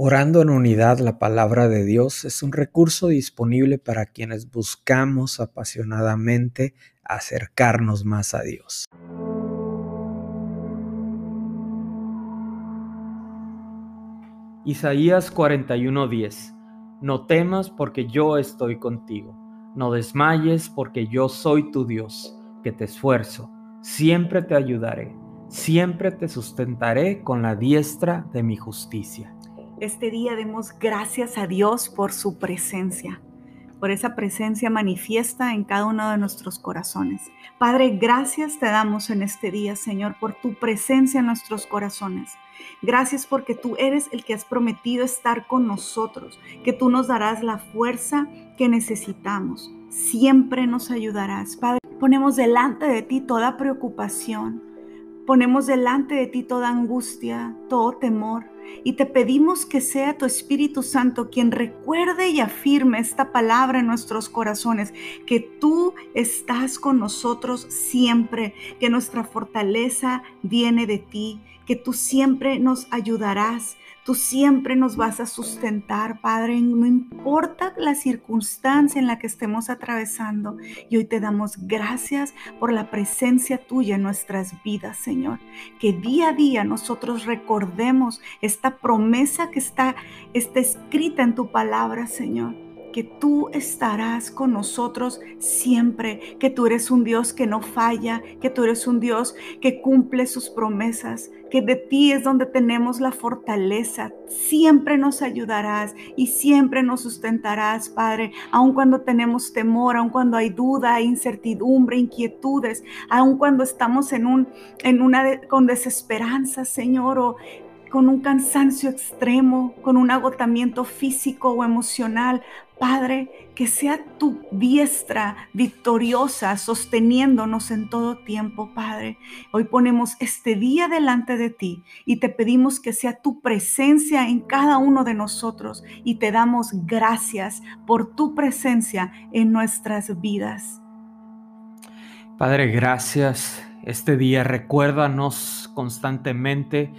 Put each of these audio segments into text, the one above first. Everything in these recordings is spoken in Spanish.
Orando en unidad, la palabra de Dios es un recurso disponible para quienes buscamos apasionadamente acercarnos más a Dios. Isaías 41:10 No temas porque yo estoy contigo, no desmayes porque yo soy tu Dios, que te esfuerzo, siempre te ayudaré, siempre te sustentaré con la diestra de mi justicia. Este día demos gracias a Dios por su presencia, por esa presencia manifiesta en cada uno de nuestros corazones. Padre, gracias te damos en este día, Señor, por tu presencia en nuestros corazones. Gracias porque tú eres el que has prometido estar con nosotros, que tú nos darás la fuerza que necesitamos. Siempre nos ayudarás. Padre, ponemos delante de ti toda preocupación, ponemos delante de ti toda angustia, todo temor y te pedimos que sea tu Espíritu Santo quien recuerde y afirme esta palabra en nuestros corazones, que tú estás con nosotros siempre, que nuestra fortaleza viene de ti, que tú siempre nos ayudarás, Tú siempre nos vas a sustentar, Padre, no importa la circunstancia en la que estemos atravesando. Y hoy te damos gracias por la presencia tuya en nuestras vidas, Señor. Que día a día nosotros recordemos esta promesa que está, está escrita en tu palabra, Señor que tú estarás con nosotros siempre, que tú eres un Dios que no falla, que tú eres un Dios que cumple sus promesas, que de ti es donde tenemos la fortaleza. Siempre nos ayudarás y siempre nos sustentarás, Padre, aun cuando tenemos temor, aun cuando hay duda, incertidumbre, inquietudes, aun cuando estamos en un en una con desesperanza, Señor, con un cansancio extremo, con un agotamiento físico o emocional. Padre, que sea tu diestra victoriosa sosteniéndonos en todo tiempo, Padre. Hoy ponemos este día delante de ti y te pedimos que sea tu presencia en cada uno de nosotros y te damos gracias por tu presencia en nuestras vidas. Padre, gracias. Este día recuérdanos constantemente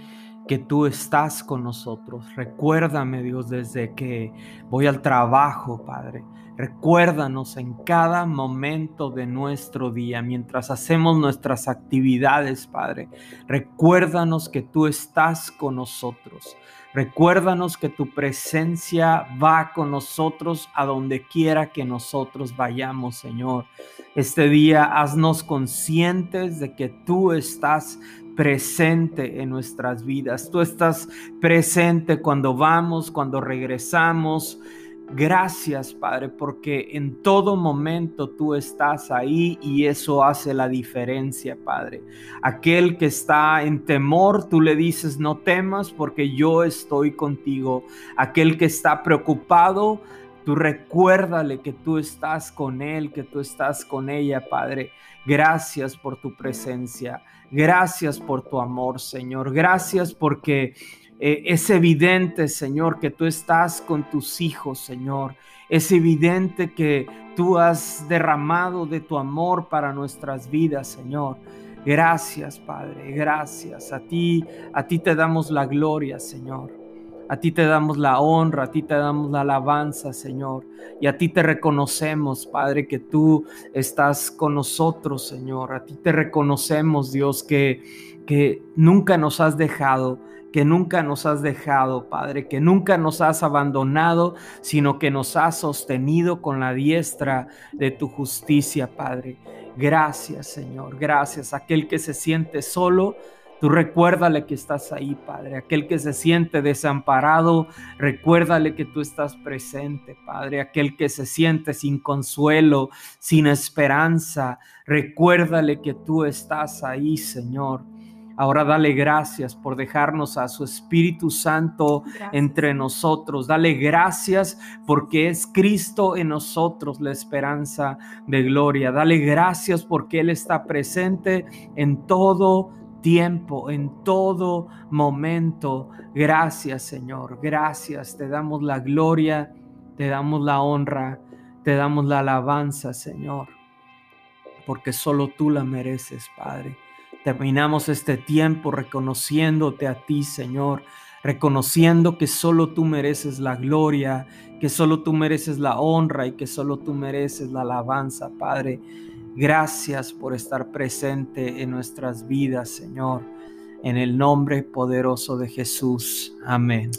que tú estás con nosotros. Recuérdame, Dios, desde que voy al trabajo, Padre. Recuérdanos en cada momento de nuestro día, mientras hacemos nuestras actividades, Padre. Recuérdanos que tú estás con nosotros. Recuérdanos que tu presencia va con nosotros a donde quiera que nosotros vayamos, Señor. Este día haznos conscientes de que tú estás presente en nuestras vidas. Tú estás presente cuando vamos, cuando regresamos. Gracias, Padre, porque en todo momento tú estás ahí y eso hace la diferencia, Padre. Aquel que está en temor, tú le dices, no temas porque yo estoy contigo. Aquel que está preocupado, tú recuérdale que tú estás con él, que tú estás con ella, Padre. Gracias por tu presencia. Gracias por tu amor, Señor. Gracias porque eh, es evidente, Señor, que tú estás con tus hijos, Señor. Es evidente que tú has derramado de tu amor para nuestras vidas, Señor. Gracias, Padre. Gracias. A ti, a ti te damos la gloria, Señor. A ti te damos la honra, a ti te damos la alabanza, Señor. Y a ti te reconocemos, Padre, que tú estás con nosotros, Señor. A ti te reconocemos, Dios, que, que nunca nos has dejado, que nunca nos has dejado, Padre, que nunca nos has abandonado, sino que nos has sostenido con la diestra de tu justicia, Padre. Gracias, Señor. Gracias. Aquel que se siente solo, Tú recuérdale que estás ahí, Padre. Aquel que se siente desamparado, recuérdale que tú estás presente, Padre. Aquel que se siente sin consuelo, sin esperanza, recuérdale que tú estás ahí, Señor. Ahora dale gracias por dejarnos a su Espíritu Santo entre nosotros. Dale gracias porque es Cristo en nosotros la esperanza de gloria. Dale gracias porque Él está presente en todo tiempo, en todo momento. Gracias Señor, gracias. Te damos la gloria, te damos la honra, te damos la alabanza Señor, porque solo tú la mereces Padre. Terminamos este tiempo reconociéndote a ti Señor, reconociendo que solo tú mereces la gloria, que solo tú mereces la honra y que solo tú mereces la alabanza, Padre. Gracias por estar presente en nuestras vidas, Señor. En el nombre poderoso de Jesús. Amén.